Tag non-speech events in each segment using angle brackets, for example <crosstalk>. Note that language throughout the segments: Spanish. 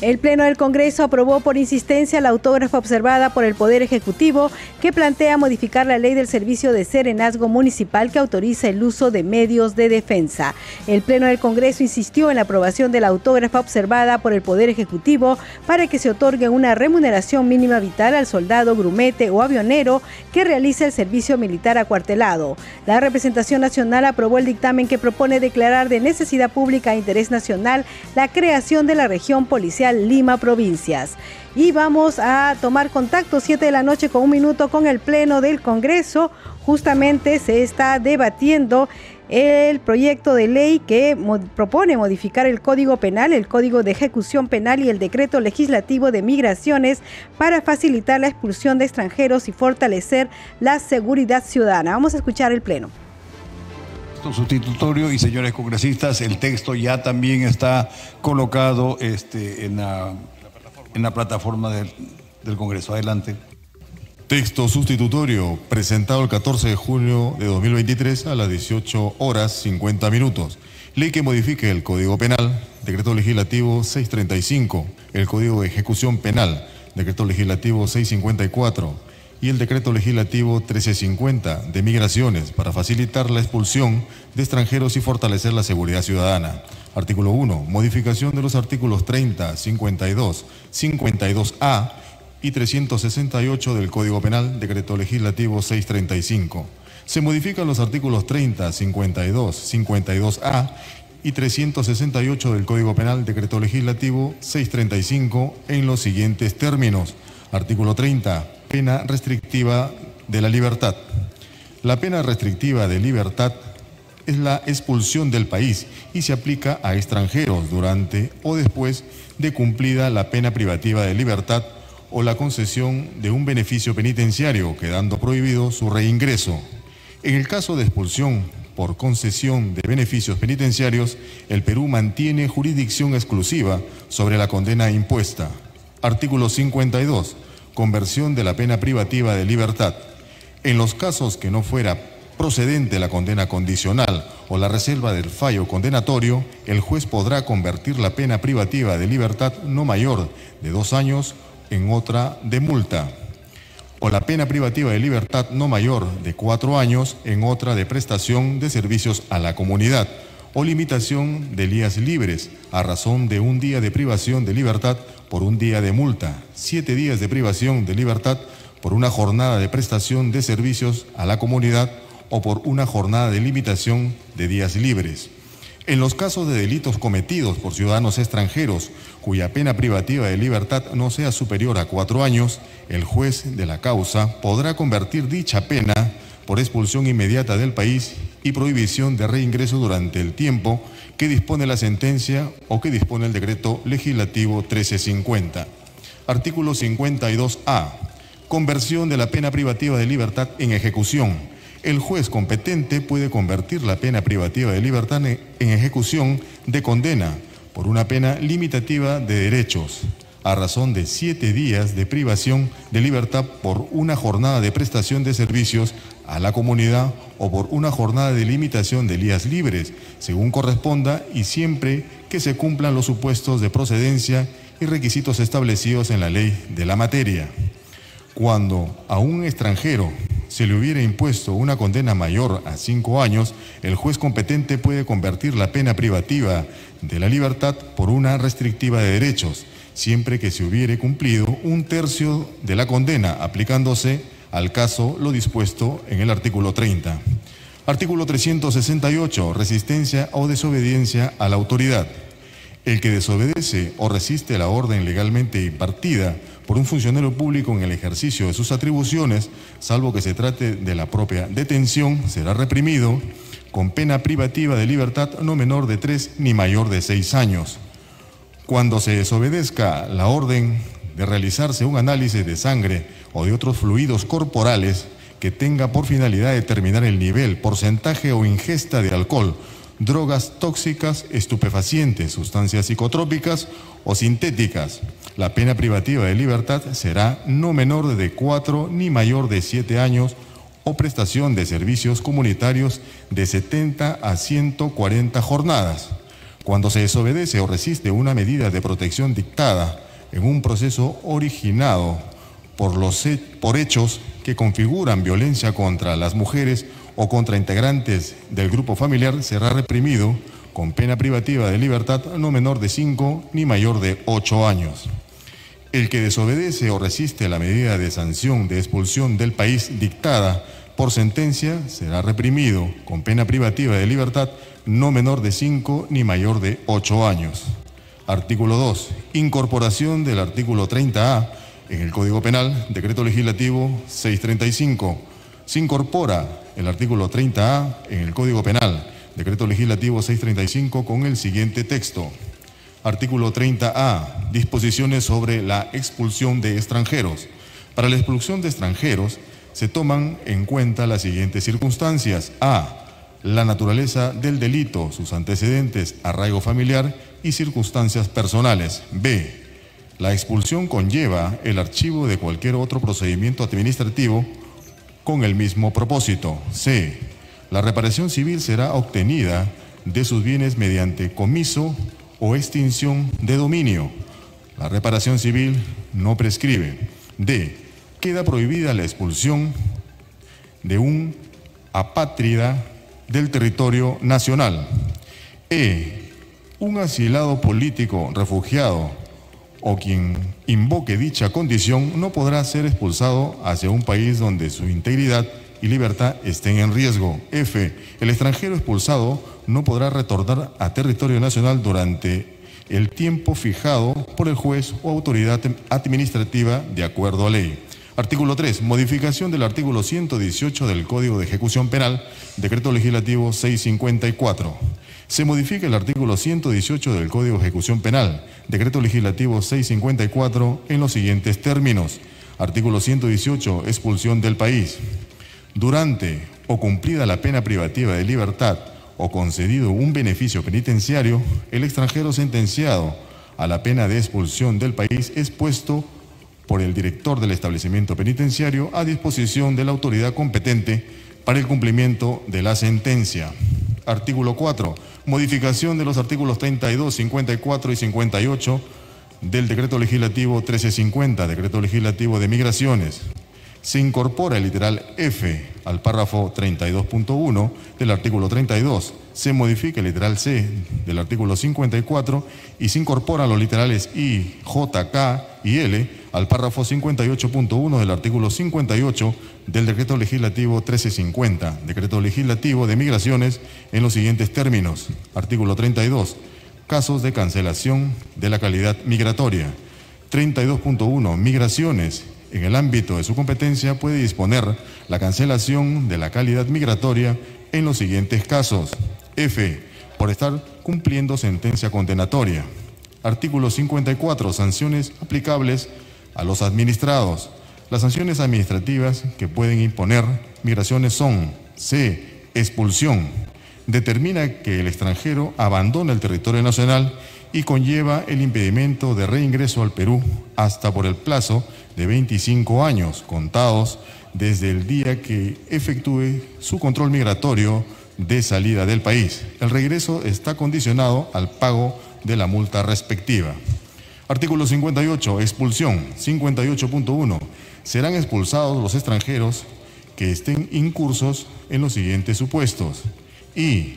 El Pleno del Congreso aprobó por insistencia la autógrafa observada por el Poder Ejecutivo que plantea modificar la ley del servicio de serenazgo municipal que autoriza el uso de medios de defensa. El Pleno del Congreso insistió en la aprobación de la autógrafa observada por el Poder Ejecutivo para que se otorgue una remuneración mínima vital al soldado, grumete o avionero que realice el servicio militar acuartelado. La representación nacional aprobó el dictamen que propone declarar de necesidad pública e interés nacional la creación de la región policial Lima Provincias. Y vamos a tomar contacto 7 de la noche con un minuto con el Pleno del Congreso. Justamente se está debatiendo el proyecto de ley que propone modificar el Código Penal, el Código de Ejecución Penal y el Decreto Legislativo de Migraciones para facilitar la expulsión de extranjeros y fortalecer la seguridad ciudadana. Vamos a escuchar el Pleno sustitutorio y señores congresistas, el texto ya también está colocado este, en, la, en la plataforma del, del Congreso. Adelante. Texto sustitutorio presentado el 14 de junio de 2023 a las 18 horas 50 minutos. Ley que modifique el Código Penal, Decreto Legislativo 635, el Código de Ejecución Penal, Decreto Legislativo 654 y el decreto legislativo 1350 de migraciones para facilitar la expulsión de extranjeros y fortalecer la seguridad ciudadana. Artículo 1. Modificación de los artículos 30, 52, 52A y 368 del Código Penal, decreto legislativo 635. Se modifican los artículos 30, 52, 52A y 368 del Código Penal, decreto legislativo 635 en los siguientes términos. Artículo 30 Pena restrictiva de la libertad. La pena restrictiva de libertad es la expulsión del país y se aplica a extranjeros durante o después de cumplida la pena privativa de libertad o la concesión de un beneficio penitenciario, quedando prohibido su reingreso. En el caso de expulsión por concesión de beneficios penitenciarios, el Perú mantiene jurisdicción exclusiva sobre la condena impuesta. Artículo 52 conversión de la pena privativa de libertad. En los casos que no fuera procedente la condena condicional o la reserva del fallo condenatorio, el juez podrá convertir la pena privativa de libertad no mayor de dos años en otra de multa, o la pena privativa de libertad no mayor de cuatro años en otra de prestación de servicios a la comunidad, o limitación de días libres a razón de un día de privación de libertad por un día de multa, siete días de privación de libertad por una jornada de prestación de servicios a la comunidad o por una jornada de limitación de días libres. En los casos de delitos cometidos por ciudadanos extranjeros cuya pena privativa de libertad no sea superior a cuatro años, el juez de la causa podrá convertir dicha pena por expulsión inmediata del país y prohibición de reingreso durante el tiempo que dispone la sentencia o que dispone el decreto legislativo 1350. Artículo 52A. Conversión de la pena privativa de libertad en ejecución. El juez competente puede convertir la pena privativa de libertad en ejecución de condena por una pena limitativa de derechos a razón de siete días de privación de libertad por una jornada de prestación de servicios a la comunidad o por una jornada de limitación de días libres, según corresponda y siempre que se cumplan los supuestos de procedencia y requisitos establecidos en la ley de la materia. Cuando a un extranjero se le hubiera impuesto una condena mayor a cinco años, el juez competente puede convertir la pena privativa de la libertad por una restrictiva de derechos siempre que se hubiere cumplido un tercio de la condena, aplicándose al caso lo dispuesto en el artículo 30. Artículo 368. Resistencia o desobediencia a la autoridad. El que desobedece o resiste la orden legalmente impartida por un funcionario público en el ejercicio de sus atribuciones, salvo que se trate de la propia detención, será reprimido con pena privativa de libertad no menor de tres ni mayor de seis años. Cuando se desobedezca la orden de realizarse un análisis de sangre o de otros fluidos corporales que tenga por finalidad determinar el nivel, porcentaje o ingesta de alcohol, drogas tóxicas, estupefacientes, sustancias psicotrópicas o sintéticas. La pena privativa de libertad será no menor de cuatro ni mayor de siete años o prestación de servicios comunitarios de 70 a 140 jornadas. Cuando se desobedece o resiste una medida de protección dictada en un proceso originado por, los, por hechos que configuran violencia contra las mujeres o contra integrantes del grupo familiar, será reprimido con pena privativa de libertad no menor de 5 ni mayor de 8 años. El que desobedece o resiste la medida de sanción de expulsión del país dictada por sentencia será reprimido con pena privativa de libertad no menor de 5 ni mayor de 8 años. Artículo 2. Incorporación del artículo 30A en el Código Penal, Decreto Legislativo 635. Se incorpora el artículo 30A en el Código Penal, Decreto Legislativo 635 con el siguiente texto. Artículo 30A. Disposiciones sobre la expulsión de extranjeros. Para la expulsión de extranjeros se toman en cuenta las siguientes circunstancias. A. La naturaleza del delito, sus antecedentes, arraigo familiar y circunstancias personales. B. La expulsión conlleva el archivo de cualquier otro procedimiento administrativo con el mismo propósito. C. La reparación civil será obtenida de sus bienes mediante comiso o extinción de dominio. La reparación civil no prescribe. D. Queda prohibida la expulsión de un apátrida del territorio nacional. E. Un asilado político refugiado o quien invoque dicha condición no podrá ser expulsado hacia un país donde su integridad y libertad estén en riesgo. F. El extranjero expulsado no podrá retornar a territorio nacional durante el tiempo fijado por el juez o autoridad administrativa de acuerdo a ley. Artículo 3. Modificación del artículo 118 del Código de Ejecución Penal, Decreto Legislativo 654. Se modifica el artículo 118 del Código de Ejecución Penal, Decreto Legislativo 654, en los siguientes términos. Artículo 118. Expulsión del país. Durante o cumplida la pena privativa de libertad o concedido un beneficio penitenciario, el extranjero sentenciado a la pena de expulsión del país es puesto por el director del establecimiento penitenciario a disposición de la autoridad competente para el cumplimiento de la sentencia. Artículo 4. Modificación de los artículos 32, 54 y 58 del Decreto Legislativo 1350, Decreto Legislativo de Migraciones se incorpora el literal F al párrafo 32.1 del artículo 32, se modifica el literal C del artículo 54 y se incorporan los literales I, J, K y L al párrafo 58.1 del artículo 58 del decreto legislativo 1350, decreto legislativo de migraciones en los siguientes términos. Artículo 32, casos de cancelación de la calidad migratoria. 32.1, migraciones en el ámbito de su competencia puede disponer la cancelación de la calidad migratoria en los siguientes casos. F. Por estar cumpliendo sentencia condenatoria. Artículo 54. Sanciones aplicables a los administrados. Las sanciones administrativas que pueden imponer migraciones son C. Expulsión. Determina que el extranjero abandona el territorio nacional y conlleva el impedimento de reingreso al Perú hasta por el plazo de 25 años contados desde el día que efectúe su control migratorio de salida del país. El regreso está condicionado al pago de la multa respectiva. Artículo 58. Expulsión. 58.1. Serán expulsados los extranjeros que estén incursos en los siguientes supuestos. Y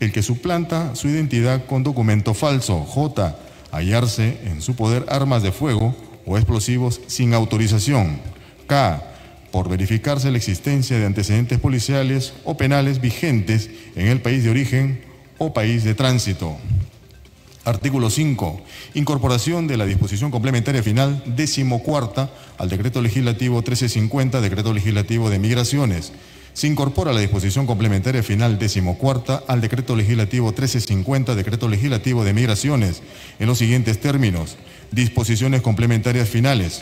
el que suplanta su identidad con documento falso. J. Hallarse en su poder armas de fuego o explosivos sin autorización. K. Por verificarse la existencia de antecedentes policiales o penales vigentes en el país de origen o país de tránsito. Artículo 5. Incorporación de la disposición complementaria final decimocuarta al decreto legislativo 1350, decreto legislativo de migraciones. Se incorpora la disposición complementaria final decimocuarta al decreto legislativo 1350, decreto legislativo de migraciones, en los siguientes términos. Disposiciones complementarias finales.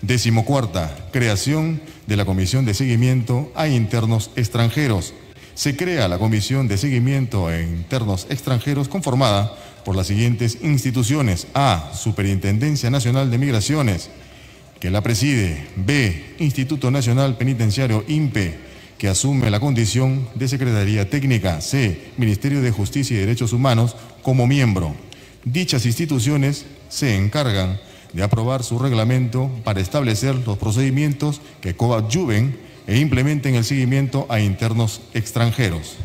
Decimocuarta, creación de la Comisión de Seguimiento a Internos Extranjeros. Se crea la Comisión de Seguimiento a Internos Extranjeros conformada por las siguientes instituciones. A. Superintendencia Nacional de Migraciones, que la preside. B. Instituto Nacional Penitenciario INPE, que asume la condición de Secretaría Técnica. C. Ministerio de Justicia y Derechos Humanos como miembro. Dichas instituciones se encargan de aprobar su reglamento para establecer los procedimientos que coadyuven e implementen el seguimiento a internos extranjeros.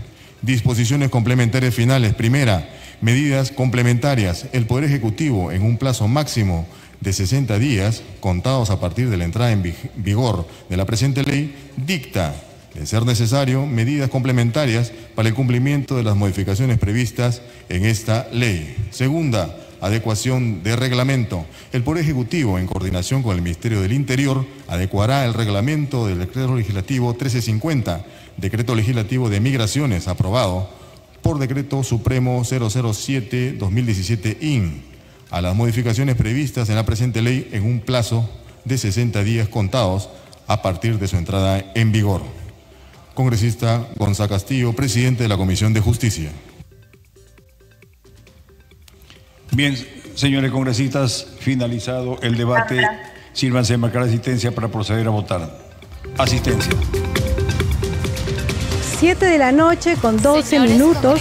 Disposiciones complementarias finales. Primera, medidas complementarias. El Poder Ejecutivo, en un plazo máximo de 60 días, contados a partir de la entrada en vigor de la presente ley, dicta, de ser necesario, medidas complementarias para el cumplimiento de las modificaciones previstas en esta ley. Segunda, adecuación de reglamento. El Poder Ejecutivo, en coordinación con el Ministerio del Interior, adecuará el reglamento del Decreto Legislativo 1350, Decreto Legislativo de Migraciones, aprobado por Decreto Supremo 007-2017-IN a las modificaciones previstas en la presente ley en un plazo de 60 días contados a partir de su entrada en vigor. Congresista Gonzalo Castillo, presidente de la Comisión de Justicia. Bien, señores congresistas, finalizado el debate, sírvanse de marcar asistencia para proceder a votar. Asistencia. 7 de la noche con 12 minutos.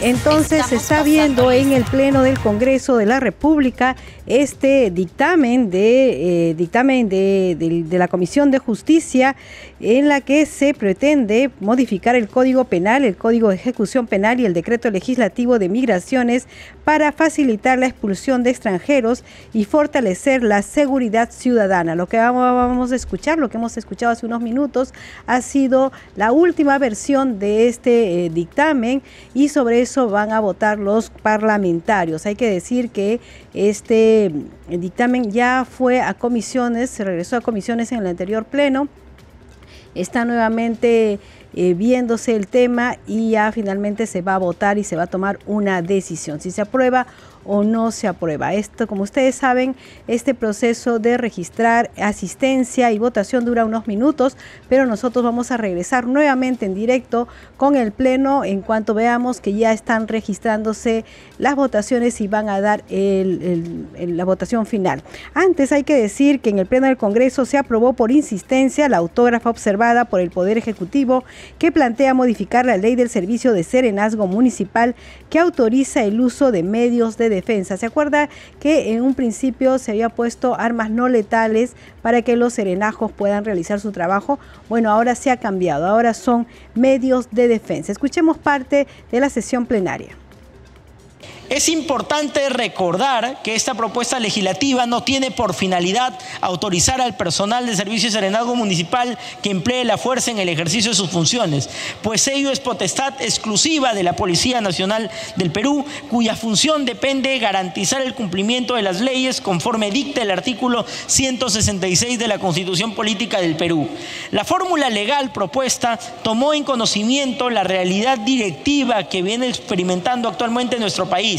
Entonces se está viendo en el Pleno del Congreso de la República este dictamen de eh, dictamen de, la Comisión de Justicia en la que se pretende modificar el Código Penal, el Código de Ejecución Penal y el Decreto Legislativo de Migraciones para facilitar la expulsión de extranjeros y fortalecer la seguridad ciudadana. Lo que vamos a escuchar, lo que hemos escuchado hace unos minutos, ha sido la última versión de este eh, dictamen y sobre eso van a votar los parlamentarios. Hay que decir que este dictamen ya fue a comisiones, se regresó a comisiones en el anterior pleno. Está nuevamente eh, viéndose el tema y ya finalmente se va a votar y se va a tomar una decisión. Si se aprueba o no se aprueba. Esto, como ustedes saben, este proceso de registrar asistencia y votación dura unos minutos, pero nosotros vamos a regresar nuevamente en directo con el Pleno en cuanto veamos que ya están registrándose las votaciones y van a dar la votación final. Antes hay que decir que en el Pleno del Congreso se aprobó por insistencia la autógrafa observada por el Poder Ejecutivo que plantea modificar la ley del servicio de serenazgo municipal que autoriza el uso de medios de defensa. ¿Se acuerda que en un principio se había puesto armas no letales para que los serenajos puedan realizar su trabajo? Bueno, ahora se ha cambiado, ahora son medios de defensa. Escuchemos parte de la sesión plenaria. Es importante recordar que esta propuesta legislativa no tiene por finalidad autorizar al personal de servicio de serenazgo municipal que emplee la fuerza en el ejercicio de sus funciones, pues ello es potestad exclusiva de la Policía Nacional del Perú, cuya función depende de garantizar el cumplimiento de las leyes conforme dicta el artículo 166 de la Constitución Política del Perú. La fórmula legal propuesta tomó en conocimiento la realidad directiva que viene experimentando actualmente nuestro país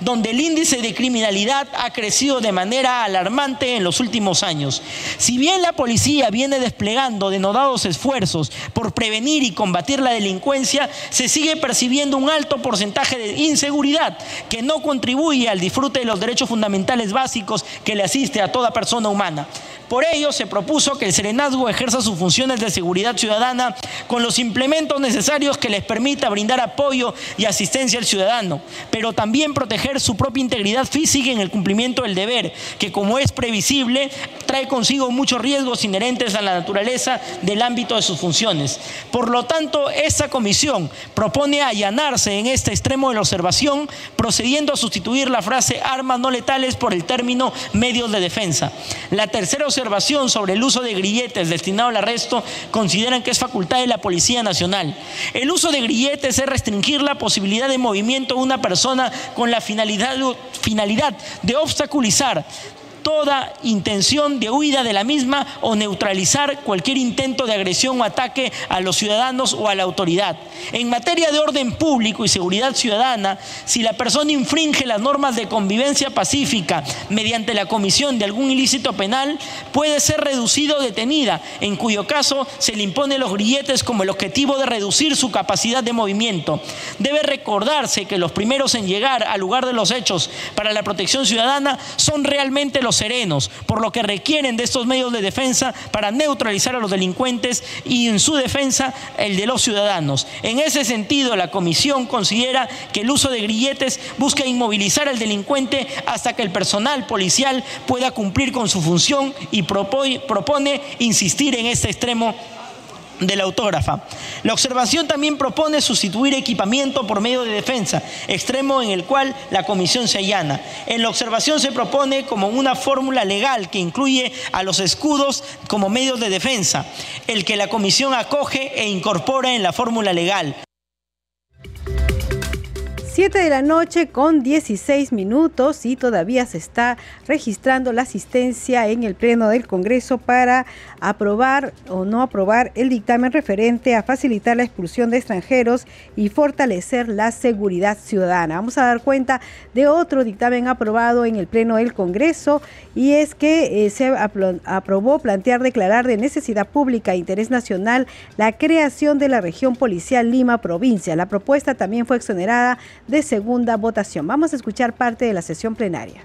donde el índice de criminalidad ha crecido de manera alarmante en los últimos años. Si bien la policía viene desplegando denodados esfuerzos por prevenir y combatir la delincuencia, se sigue percibiendo un alto porcentaje de inseguridad que no contribuye al disfrute de los derechos fundamentales básicos que le asiste a toda persona humana. Por ello, se propuso que el Serenazgo ejerza sus funciones de seguridad ciudadana con los implementos necesarios que les permita brindar apoyo y asistencia al ciudadano, pero también proteger su propia integridad física en el cumplimiento del deber, que como es previsible, trae consigo muchos riesgos inherentes a la naturaleza del ámbito de sus funciones. Por lo tanto, esta comisión propone allanarse en este extremo de la observación, procediendo a sustituir la frase armas no letales por el término medios de defensa. La tercera observación sobre el uso de grilletes destinado al arresto consideran que es facultad de la Policía Nacional. El uso de grilletes es restringir la posibilidad de movimiento de una persona con la finalidad de obstaculizar toda intención de huida de la misma o neutralizar cualquier intento de agresión o ataque a los ciudadanos o a la autoridad. En materia de orden público y seguridad ciudadana, si la persona infringe las normas de convivencia pacífica mediante la comisión de algún ilícito penal, puede ser reducida o detenida, en cuyo caso se le impone los grilletes como el objetivo de reducir su capacidad de movimiento. Debe recordarse que los primeros en llegar al lugar de los hechos para la protección ciudadana son realmente los serenos, por lo que requieren de estos medios de defensa para neutralizar a los delincuentes y en su defensa el de los ciudadanos. En ese sentido, la comisión considera que el uso de grilletes busca inmovilizar al delincuente hasta que el personal policial pueda cumplir con su función y propone insistir en este extremo de la autógrafa. La observación también propone sustituir equipamiento por medio de defensa, extremo en el cual la comisión se allana. En la observación se propone como una fórmula legal que incluye a los escudos como medios de defensa, el que la comisión acoge e incorpora en la fórmula legal. 7 de la noche con 16 minutos y todavía se está registrando la asistencia en el Pleno del Congreso para aprobar o no aprobar el dictamen referente a facilitar la expulsión de extranjeros y fortalecer la seguridad ciudadana. Vamos a dar cuenta de otro dictamen aprobado en el Pleno del Congreso y es que eh, se aprobó plantear declarar de necesidad pública e interés nacional la creación de la región policial Lima provincia. La propuesta también fue exonerada de segunda votación. Vamos a escuchar parte de la sesión plenaria.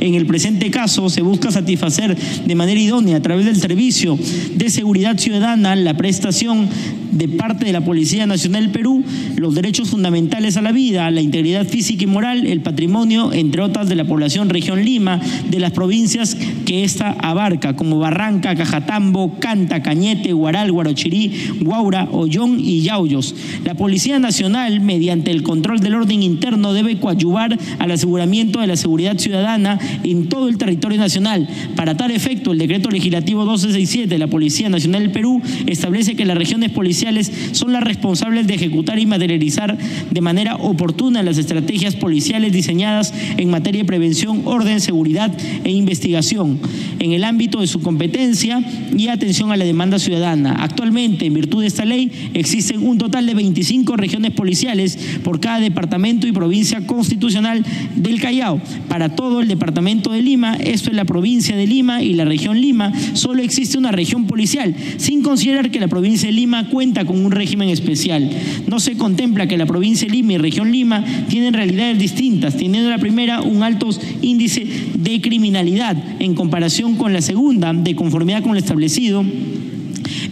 En el presente caso se busca satisfacer de manera idónea a través del servicio de seguridad ciudadana la prestación de parte de la Policía Nacional Perú los derechos fundamentales a la vida, la integridad física y moral, el patrimonio, entre otras, de la población región Lima, de las provincias que ésta abarca, como Barranca, Cajatambo, Canta, Cañete, Guaral, Guarochirí, Guaura, Ollón y Yauyos. La Policía Nacional, mediante el control del orden interno, debe coadyuvar al aseguramiento de la seguridad ciudadana en todo el territorio nacional. Para tal efecto, el decreto legislativo 1267 de la Policía Nacional del Perú establece que las regiones policiales son las responsables de ejecutar y materializar de manera oportuna las estrategias policiales diseñadas en materia de prevención, orden, seguridad e investigación en el ámbito de su competencia y atención a la demanda ciudadana. Actualmente, en virtud de esta ley, existen un total de 25 regiones policiales por cada departamento y provincia constitucional del Callao. Para todo el departamento de Lima, esto es la provincia de Lima y la región Lima, solo existe una región policial, sin considerar que la provincia de Lima cuenta con un régimen especial. No se contempla que la provincia de Lima y región Lima tienen realidades distintas, teniendo la primera un alto índice de criminalidad en comparación con la segunda, de conformidad con lo establecido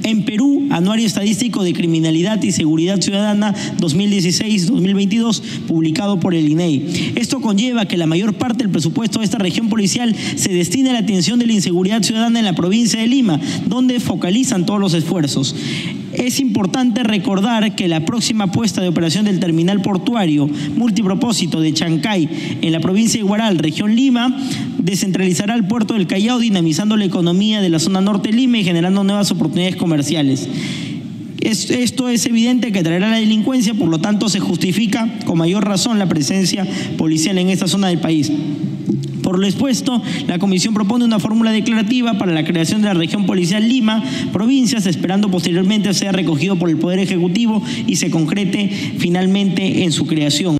en Perú, Anuario Estadístico de Criminalidad y Seguridad Ciudadana 2016-2022, publicado por el INEI. Esto conlleva que la mayor parte del presupuesto de esta región policial se destine a la atención de la inseguridad ciudadana en la provincia de Lima, donde focalizan todos los esfuerzos. Es importante recordar que la próxima puesta de operación del terminal portuario multipropósito de Chancay en la provincia de Guaral, región Lima, descentralizará el puerto del Callao, dinamizando la economía de la zona norte de Lima y generando nuevas oportunidades comerciales. Esto es evidente que traerá la delincuencia, por lo tanto se justifica con mayor razón la presencia policial en esta zona del país. Por lo expuesto, la Comisión propone una fórmula declarativa para la creación de la región policial Lima, provincias, esperando posteriormente sea recogido por el Poder Ejecutivo y se concrete finalmente en su creación.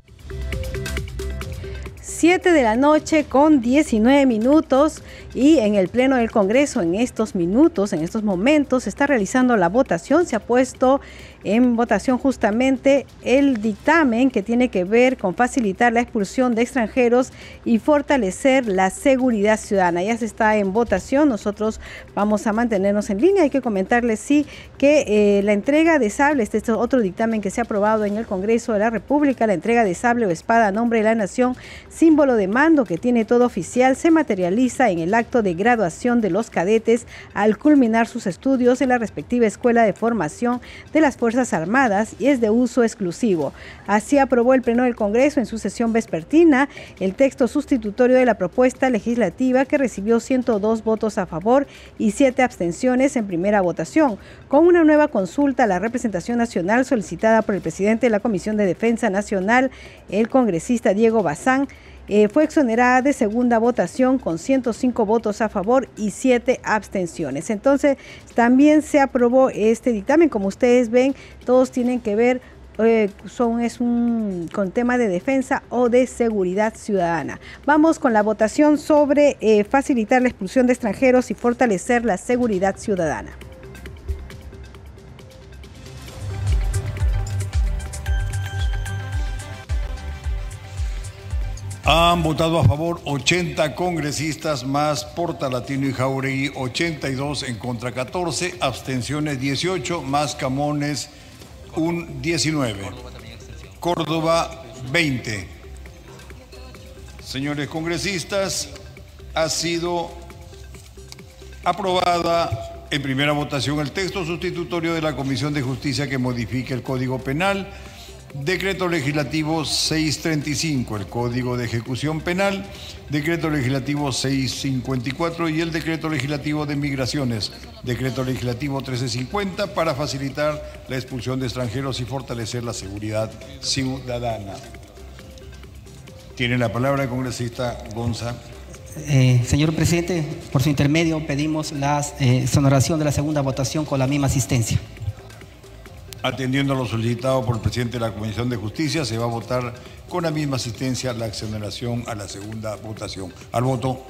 7 de la noche con 19 minutos y en el Pleno del Congreso en estos minutos, en estos momentos, se está realizando la votación, se ha puesto en votación justamente el dictamen que tiene que ver con facilitar la expulsión de extranjeros y fortalecer la seguridad ciudadana. Ya se está en votación, nosotros vamos a mantenernos en línea. Hay que comentarles, sí, que eh, la entrega de sable, este es otro dictamen que se ha aprobado en el Congreso de la República, la entrega de sable o espada a nombre de la nación, símbolo de mando que tiene todo oficial se materializa en el acto de graduación de los cadetes al culminar sus estudios en la respectiva Escuela de Formación de las Fuerzas Armadas y es de uso exclusivo. Así aprobó el Pleno del Congreso en su sesión vespertina el texto sustitutorio de la propuesta legislativa que recibió 102 votos a favor y 7 abstenciones en primera votación, con una nueva consulta a la representación nacional solicitada por el presidente de la Comisión de Defensa Nacional, el congresista Diego Bazán, eh, fue exonerada de segunda votación con 105 votos a favor y 7 abstenciones. Entonces, también se aprobó este dictamen. Como ustedes ven, todos tienen que ver eh, son, es un con tema de defensa o de seguridad ciudadana. Vamos con la votación sobre eh, facilitar la expulsión de extranjeros y fortalecer la seguridad ciudadana. Han votado a favor 80 congresistas más Portalatino y Jauregui 82 en contra 14, abstenciones 18 más Camones un 19. Córdoba 20. Señores congresistas, ha sido aprobada en primera votación el texto sustitutorio de la Comisión de Justicia que modifica el Código Penal Decreto Legislativo 635, el Código de Ejecución Penal, Decreto Legislativo 654 y el Decreto Legislativo de Migraciones, Decreto Legislativo 1350 para facilitar la expulsión de extranjeros y fortalecer la seguridad ciudadana. Tiene la palabra el congresista Gonza. Eh, señor presidente, por su intermedio pedimos la eh, exoneración de la segunda votación con la misma asistencia. Atendiendo a lo solicitado por el presidente de la Comisión de Justicia, se va a votar con la misma asistencia la exoneración a la segunda votación. Al voto.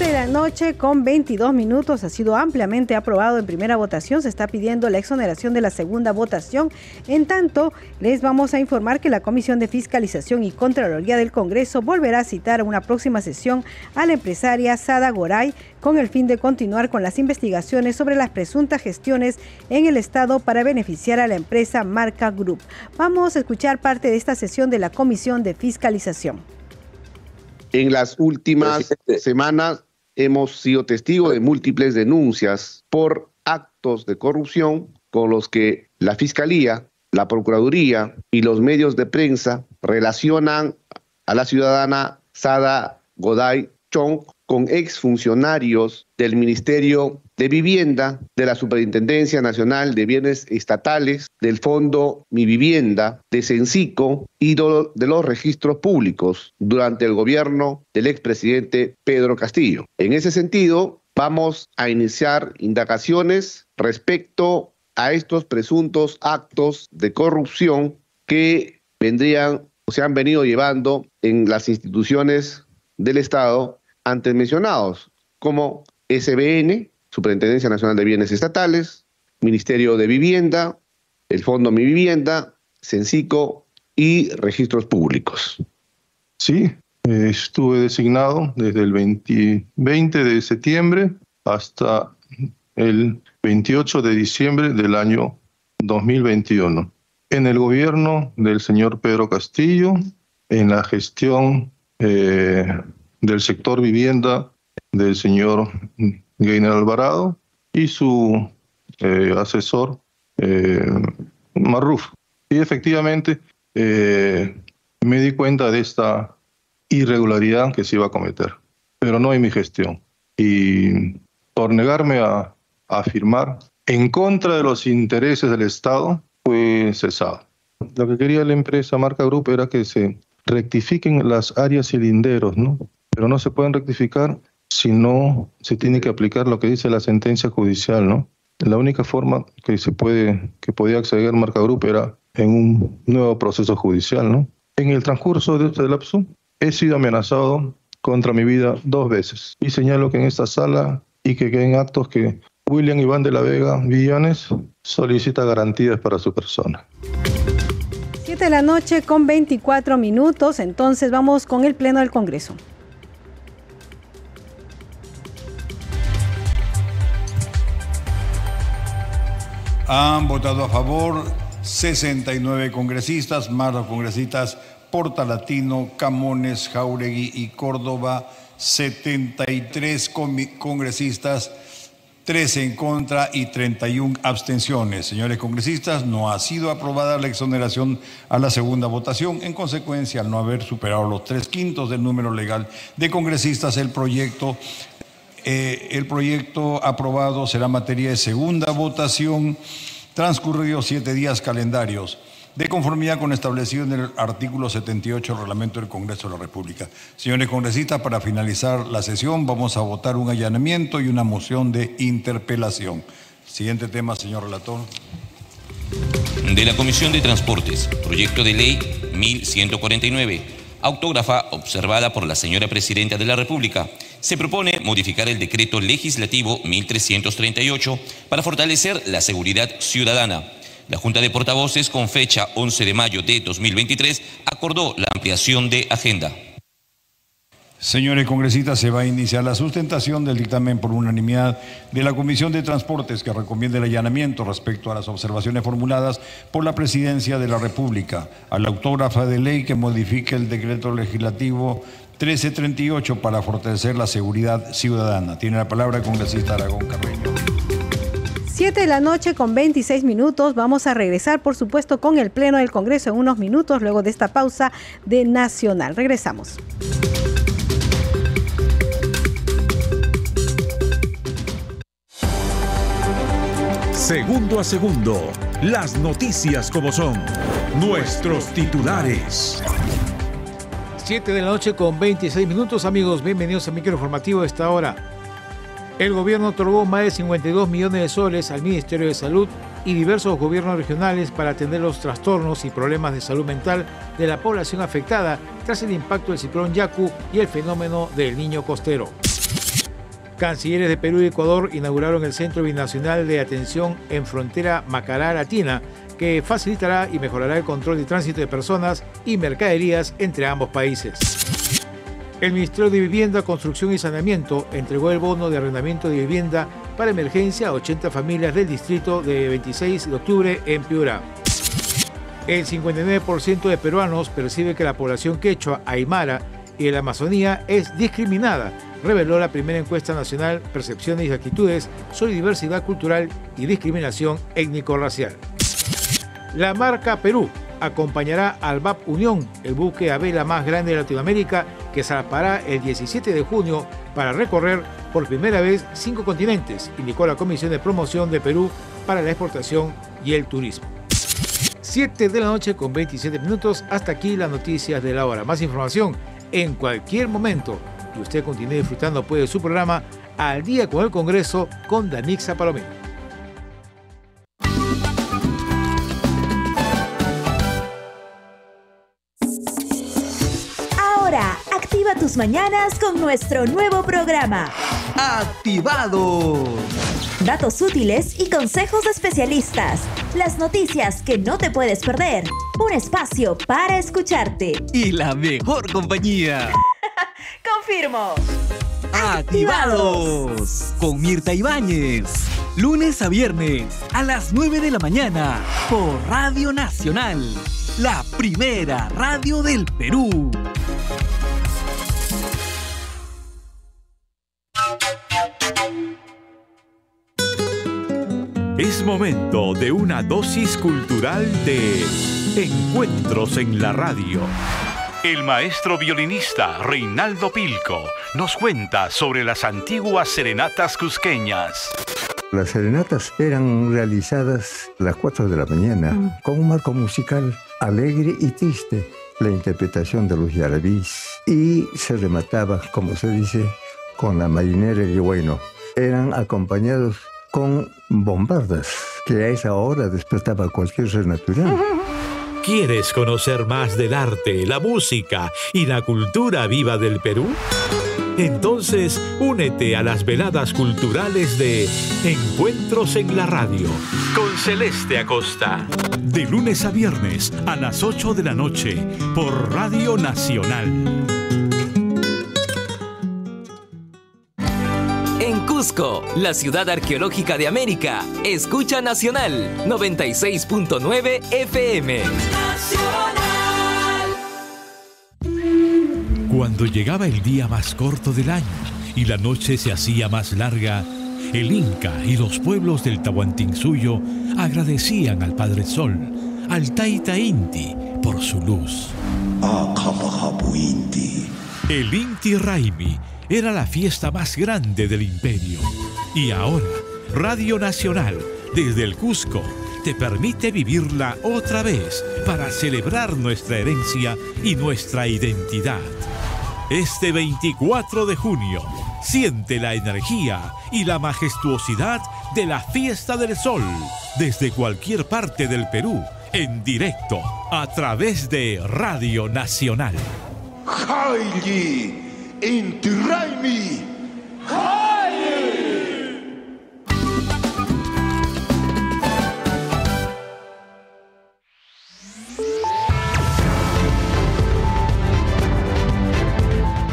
7 de la noche con 22 minutos ha sido ampliamente aprobado en primera votación. Se está pidiendo la exoneración de la segunda votación. En tanto, les vamos a informar que la Comisión de Fiscalización y Contraloría del Congreso volverá a citar a una próxima sesión a la empresaria Sada Goray con el fin de continuar con las investigaciones sobre las presuntas gestiones en el Estado para beneficiar a la empresa Marca Group. Vamos a escuchar parte de esta sesión de la Comisión de Fiscalización. En las últimas semanas hemos sido testigos de múltiples denuncias por actos de corrupción con los que la Fiscalía, la Procuraduría y los medios de prensa relacionan a la ciudadana Sada Goday Chong con exfuncionarios del Ministerio de Vivienda, de la Superintendencia Nacional de Bienes Estatales, del Fondo Mi Vivienda, de Cencico y de los registros públicos durante el gobierno del expresidente Pedro Castillo. En ese sentido, vamos a iniciar indagaciones respecto a estos presuntos actos de corrupción que vendrían o se han venido llevando en las instituciones del Estado antes mencionados, como SBN, Superintendencia Nacional de Bienes Estatales, Ministerio de Vivienda, el Fondo Mi Vivienda, Cencico y Registros Públicos. Sí, estuve designado desde el 20, 20 de septiembre hasta el 28 de diciembre del año 2021 en el gobierno del señor Pedro Castillo, en la gestión eh, del sector vivienda del señor Gainer Alvarado y su eh, asesor eh, Marruf. Y efectivamente eh, me di cuenta de esta irregularidad que se iba a cometer, pero no en mi gestión. Y por negarme a, a firmar en contra de los intereses del Estado, fue cesado. Lo que quería la empresa Marca Group era que se rectifiquen las áreas cilinderos, ¿no? pero no se pueden rectificar si no se tiene que aplicar lo que dice la sentencia judicial, ¿no? La única forma que se puede, que podía acceder Marca Group era en un nuevo proceso judicial, ¿no? En el transcurso de este lapso he sido amenazado contra mi vida dos veces y señalo que en esta sala y que queden actos que William Iván de la Vega Villanes solicita garantías para su persona. Siete de la noche con 24 minutos, entonces vamos con el Pleno del Congreso. Han votado a favor 69 congresistas, más los congresistas Portalatino, Camones, Jauregui y Córdoba, 73 congresistas, 13 en contra y 31 abstenciones. Señores congresistas, no ha sido aprobada la exoneración a la segunda votación. En consecuencia, al no haber superado los tres quintos del número legal de congresistas, el proyecto, eh, el proyecto aprobado será materia de segunda votación transcurridos siete días calendarios de conformidad con establecido en el artículo 78 del reglamento del Congreso de la República. Señores congresistas, para finalizar la sesión vamos a votar un allanamiento y una moción de interpelación. Siguiente tema, señor relator. De la Comisión de Transportes, proyecto de ley 1149, autógrafa observada por la señora Presidenta de la República. Se propone modificar el decreto legislativo 1338 para fortalecer la seguridad ciudadana la Junta de Portavoces, con fecha 11 de mayo de 2023, acordó la ampliación de agenda. Señores congresistas, se va a iniciar la sustentación del dictamen por unanimidad de la Comisión de Transportes que recomienda el allanamiento respecto a las observaciones formuladas por la Presidencia de la República a la autógrafa de ley que modifique el decreto legislativo 1338 para fortalecer la seguridad ciudadana. Tiene la palabra el congresista Aragón Carreño. 7 de la noche con 26 minutos. Vamos a regresar, por supuesto, con el Pleno del Congreso en unos minutos, luego de esta pausa de Nacional. Regresamos. Segundo a segundo, las noticias como son, nuestros titulares. 7 de la noche con 26 minutos, amigos, bienvenidos a micro informativo esta hora. El gobierno otorgó más de 52 millones de soles al Ministerio de Salud y diversos gobiernos regionales para atender los trastornos y problemas de salud mental de la población afectada tras el impacto del ciclón Yaku y el fenómeno del niño costero. Cancilleres de Perú y Ecuador inauguraron el Centro Binacional de Atención en Frontera Macará Latina, que facilitará y mejorará el control de tránsito de personas y mercaderías entre ambos países. El Ministerio de Vivienda, Construcción y Saneamiento entregó el bono de arrendamiento de vivienda para emergencia a 80 familias del distrito de 26 de octubre en Piura. El 59% de peruanos percibe que la población quechua, aymara y de la Amazonía es discriminada, reveló la primera encuesta nacional Percepciones y Actitudes sobre diversidad cultural y discriminación étnico-racial. La marca Perú acompañará al VAP Unión, el buque a vela más grande de Latinoamérica, que zarpará el 17 de junio para recorrer por primera vez cinco continentes, indicó la Comisión de Promoción de Perú para la Exportación y el Turismo. 7 de la noche con 27 minutos, hasta aquí las noticias de la hora. Más información en cualquier momento y usted continúe disfrutando pues, de su programa Al Día con el Congreso con Danixa Palomino. Tus mañanas con nuestro nuevo programa. Activado. Datos útiles y consejos de especialistas. Las noticias que no te puedes perder. Un espacio para escucharte. Y la mejor compañía. <laughs> Confirmo. Activados. Con Mirta Ibáñez. Lunes a viernes a las 9 de la mañana por Radio Nacional. La primera radio del Perú. Es momento de una dosis cultural de Encuentros en la Radio. El maestro violinista Reinaldo Pilco nos cuenta sobre las antiguas serenatas cusqueñas. Las serenatas eran realizadas a las 4 de la mañana mm. con un marco musical alegre y triste, la interpretación de los yarabís y se remataba, como se dice, con la marinera y bueno. Eran acompañados con bombardas, que a esa hora despertaba cualquier ser natural. ¿Quieres conocer más del arte, la música y la cultura viva del Perú? Entonces, únete a las veladas culturales de Encuentros en la Radio con Celeste Acosta. De lunes a viernes a las 8 de la noche por Radio Nacional. Cusco, la ciudad arqueológica de América. Escucha Nacional 96.9 FM. Cuando llegaba el día más corto del año y la noche se hacía más larga, el Inca y los pueblos del Tahuantinsuyo agradecían al Padre Sol, al Taita Inti, por su luz. El Inti Raimi era la fiesta más grande del imperio. Y ahora, Radio Nacional, desde el Cusco, te permite vivirla otra vez para celebrar nuestra herencia y nuestra identidad. Este 24 de junio, siente la energía y la majestuosidad de la Fiesta del Sol desde cualquier parte del Perú, en directo, a través de Radio Nacional.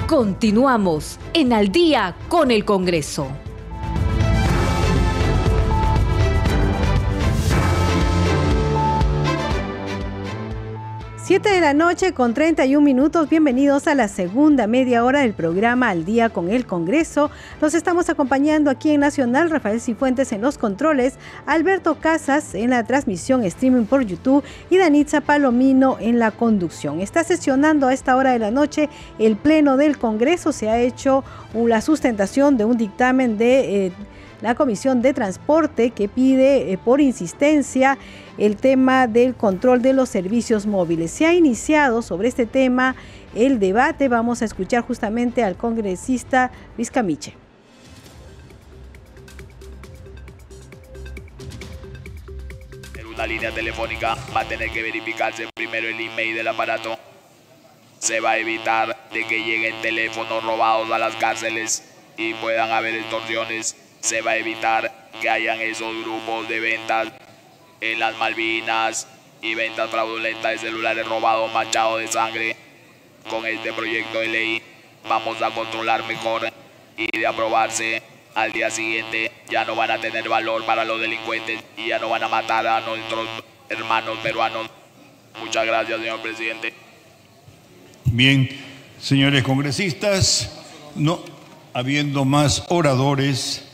Continuamos en Al día con el Congreso. 7 de la noche con 31 minutos. Bienvenidos a la segunda media hora del programa Al Día con el Congreso. Nos estamos acompañando aquí en Nacional, Rafael Cifuentes en los controles, Alberto Casas en la transmisión streaming por YouTube y Danitza Palomino en la conducción. Está sesionando a esta hora de la noche el Pleno del Congreso. Se ha hecho la sustentación de un dictamen de... Eh, la Comisión de Transporte que pide eh, por insistencia el tema del control de los servicios móviles. Se ha iniciado sobre este tema el debate. Vamos a escuchar justamente al congresista Luis Camiche. En una línea telefónica va a tener que verificarse primero el email del aparato. Se va a evitar de que lleguen teléfonos robados a las cárceles y puedan haber extorsiones se va a evitar que hayan esos grupos de ventas en las Malvinas y ventas fraudulentas de celulares robados manchados de sangre. Con este proyecto de ley vamos a controlar mejor y de aprobarse al día siguiente ya no van a tener valor para los delincuentes y ya no van a matar a nuestros hermanos peruanos. Muchas gracias, señor presidente. Bien, señores congresistas, no habiendo más oradores,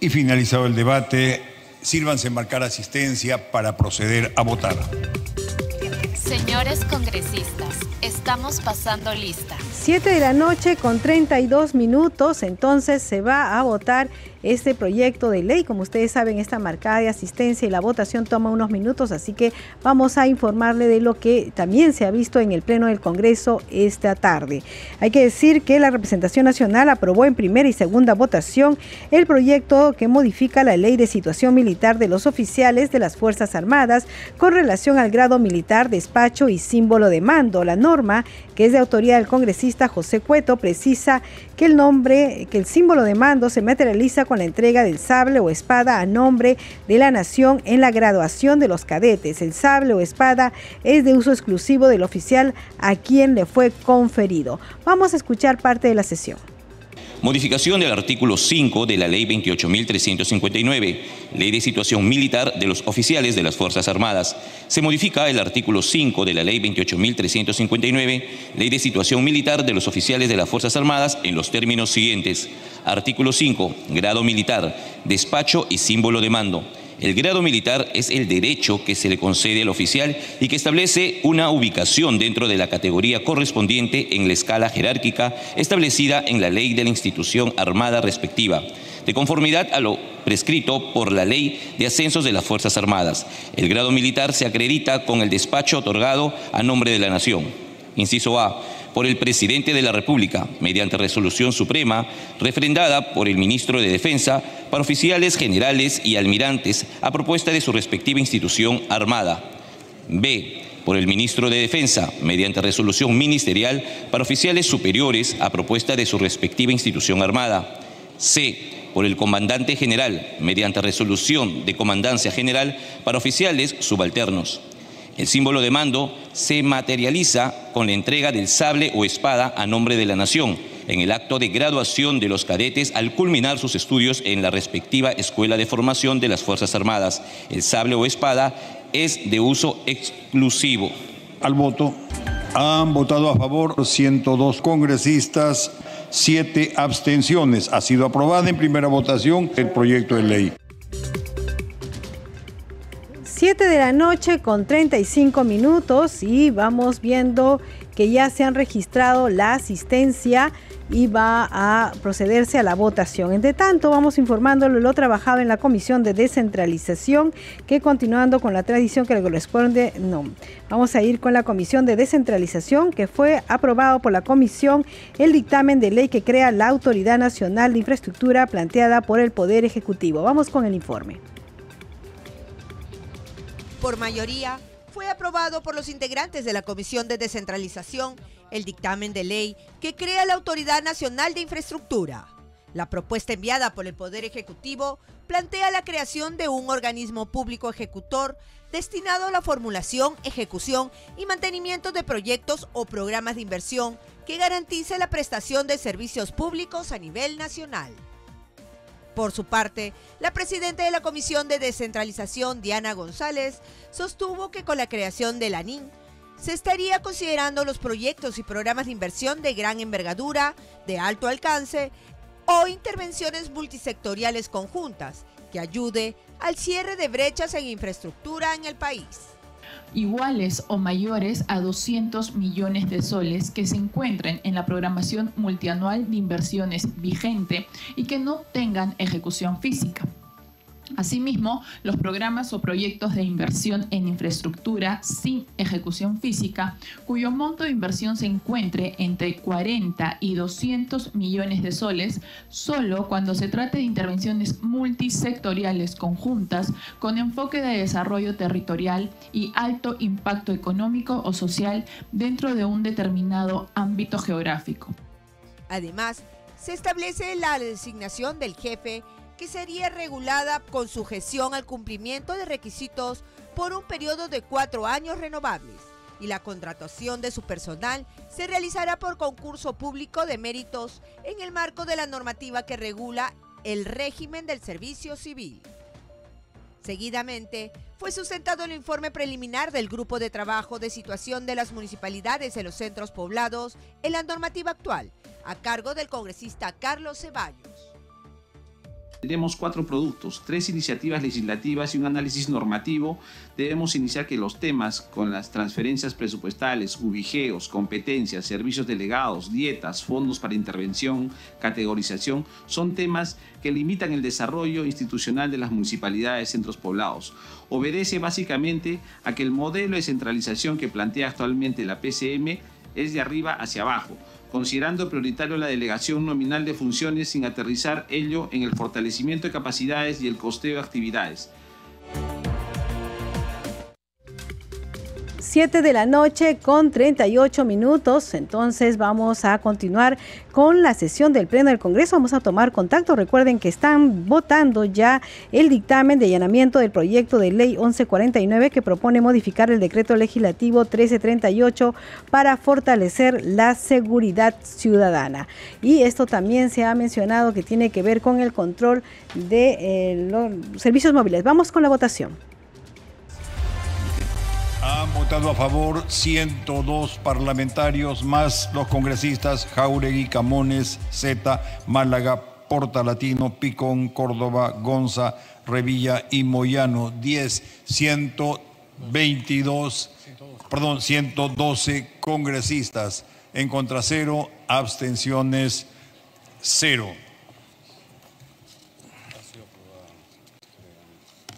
y finalizado el debate, sírvanse marcar asistencia para proceder a votar. Señores congresistas, estamos pasando lista. 7 de la noche con 32 minutos, entonces se va a votar este proyecto de ley. Como ustedes saben, esta marcada de asistencia y la votación toma unos minutos, así que vamos a informarle de lo que también se ha visto en el Pleno del Congreso esta tarde. Hay que decir que la representación nacional aprobó en primera y segunda votación el proyecto que modifica la ley de situación militar de los oficiales de las Fuerzas Armadas con relación al grado militar, despacho y símbolo de mando. La norma, que es de autoría del congresista José Cueto, precisa que el nombre, que el símbolo de mando se materializa con la entrega del sable o espada a nombre de la nación en la graduación de los cadetes. El sable o espada es de uso exclusivo del oficial a quien le fue conferido. Vamos a escuchar parte de la sesión. Modificación del artículo 5 de la Ley 28.359, Ley de Situación Militar de los Oficiales de las Fuerzas Armadas. Se modifica el artículo 5 de la Ley 28.359, Ley de Situación Militar de los Oficiales de las Fuerzas Armadas en los términos siguientes. Artículo 5. Grado militar, despacho y símbolo de mando. El grado militar es el derecho que se le concede al oficial y que establece una ubicación dentro de la categoría correspondiente en la escala jerárquica establecida en la ley de la institución armada respectiva, de conformidad a lo prescrito por la ley de ascensos de las Fuerzas Armadas. El grado militar se acredita con el despacho otorgado a nombre de la Nación. Inciso A por el presidente de la República, mediante resolución suprema, refrendada por el ministro de Defensa, para oficiales generales y almirantes a propuesta de su respectiva institución armada. B. Por el ministro de Defensa, mediante resolución ministerial, para oficiales superiores a propuesta de su respectiva institución armada. C. Por el comandante general, mediante resolución de comandancia general, para oficiales subalternos. El símbolo de mando se materializa con la entrega del sable o espada a nombre de la nación en el acto de graduación de los cadetes al culminar sus estudios en la respectiva Escuela de Formación de las Fuerzas Armadas. El sable o espada es de uso exclusivo. Al voto han votado a favor 102 congresistas, 7 abstenciones. Ha sido aprobada en primera votación el proyecto de ley. 7 de la noche con 35 minutos y vamos viendo que ya se han registrado la asistencia y va a procederse a la votación. Entre tanto, vamos informándolo lo trabajado en la Comisión de Descentralización, que continuando con la tradición que le corresponde, no, vamos a ir con la Comisión de Descentralización, que fue aprobado por la Comisión el dictamen de ley que crea la Autoridad Nacional de Infraestructura planteada por el Poder Ejecutivo. Vamos con el informe por mayoría, fue aprobado por los integrantes de la Comisión de Descentralización el dictamen de ley que crea la Autoridad Nacional de Infraestructura. La propuesta enviada por el Poder Ejecutivo plantea la creación de un organismo público ejecutor destinado a la formulación, ejecución y mantenimiento de proyectos o programas de inversión que garantice la prestación de servicios públicos a nivel nacional. Por su parte, la presidenta de la Comisión de Descentralización, Diana González, sostuvo que con la creación de la NIN se estaría considerando los proyectos y programas de inversión de gran envergadura, de alto alcance o intervenciones multisectoriales conjuntas que ayude al cierre de brechas en infraestructura en el país iguales o mayores a 200 millones de soles que se encuentren en la programación multianual de inversiones vigente y que no tengan ejecución física. Asimismo, los programas o proyectos de inversión en infraestructura sin ejecución física, cuyo monto de inversión se encuentre entre 40 y 200 millones de soles, solo cuando se trate de intervenciones multisectoriales conjuntas con enfoque de desarrollo territorial y alto impacto económico o social dentro de un determinado ámbito geográfico. Además, se establece la designación del jefe que sería regulada con sujeción al cumplimiento de requisitos por un periodo de cuatro años renovables y la contratación de su personal se realizará por concurso público de méritos en el marco de la normativa que regula el régimen del servicio civil. Seguidamente, fue sustentado el informe preliminar del Grupo de Trabajo de Situación de las Municipalidades en los Centros Poblados en la normativa actual, a cargo del congresista Carlos Ceballos. Tenemos cuatro productos, tres iniciativas legislativas y un análisis normativo. Debemos iniciar que los temas con las transferencias presupuestales, ubigeos, competencias, servicios delegados, dietas, fondos para intervención, categorización, son temas que limitan el desarrollo institucional de las municipalidades centros poblados. Obedece básicamente a que el modelo de centralización que plantea actualmente la PCM es de arriba hacia abajo considerando prioritario la delegación nominal de funciones sin aterrizar ello en el fortalecimiento de capacidades y el costeo de actividades. 7 de la noche con 38 minutos. Entonces vamos a continuar con la sesión del Pleno del Congreso. Vamos a tomar contacto. Recuerden que están votando ya el dictamen de allanamiento del proyecto de ley 1149 que propone modificar el decreto legislativo 1338 para fortalecer la seguridad ciudadana. Y esto también se ha mencionado que tiene que ver con el control de eh, los servicios móviles. Vamos con la votación. Han votado a favor 102 parlamentarios más los congresistas Jauregui, Camones, Zeta, Málaga, Portalatino, Picón, Córdoba, Gonza, Revilla y Moyano. 10, 122, perdón, 112 congresistas. En contra cero, abstenciones cero.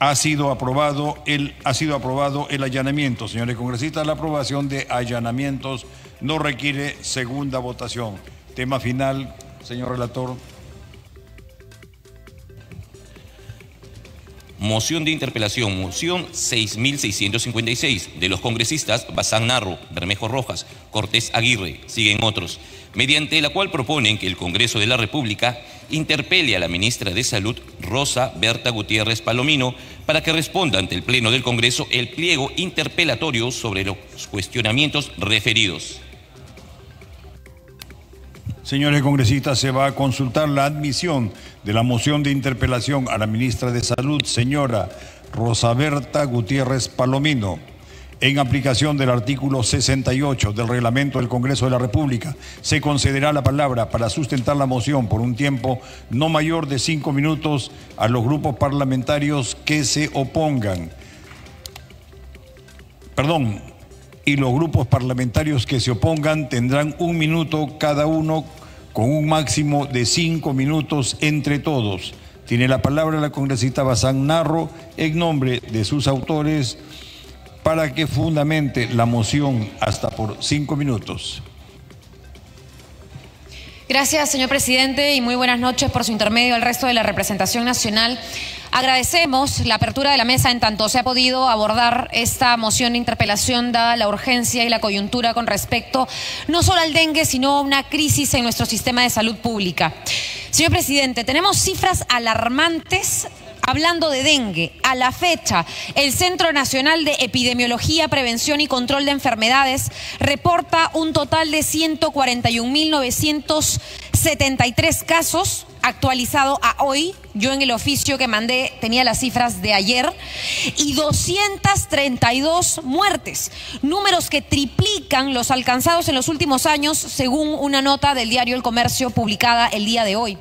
Ha sido aprobado el, ha sido aprobado el allanamiento. Señores congresistas, la aprobación de allanamientos no requiere segunda votación. Tema final, señor relator. Moción de interpelación, moción 6656 de los congresistas Bazán Narro, Bermejo Rojas, Cortés Aguirre, siguen otros mediante la cual proponen que el Congreso de la República interpele a la ministra de Salud, Rosa Berta Gutiérrez Palomino, para que responda ante el Pleno del Congreso el pliego interpelatorio sobre los cuestionamientos referidos. Señores congresistas, se va a consultar la admisión de la moción de interpelación a la ministra de Salud, señora Rosa Berta Gutiérrez Palomino. En aplicación del artículo 68 del reglamento del Congreso de la República, se concederá la palabra para sustentar la moción por un tiempo no mayor de cinco minutos a los grupos parlamentarios que se opongan. Perdón, y los grupos parlamentarios que se opongan tendrán un minuto cada uno con un máximo de cinco minutos entre todos. Tiene la palabra la congresista Bazán Narro en nombre de sus autores para que fundamente la moción hasta por cinco minutos. Gracias, señor presidente, y muy buenas noches por su intermedio al resto de la representación nacional. Agradecemos la apertura de la mesa en tanto se ha podido abordar esta moción de interpelación dada la urgencia y la coyuntura con respecto no solo al dengue, sino a una crisis en nuestro sistema de salud pública. Señor presidente, tenemos cifras alarmantes Hablando de dengue, a la fecha, el Centro Nacional de Epidemiología, Prevención y Control de Enfermedades reporta un total de 141.973 casos actualizado a hoy. Yo en el oficio que mandé tenía las cifras de ayer y 232 muertes, números que triplican los alcanzados en los últimos años según una nota del diario El Comercio publicada el día de hoy.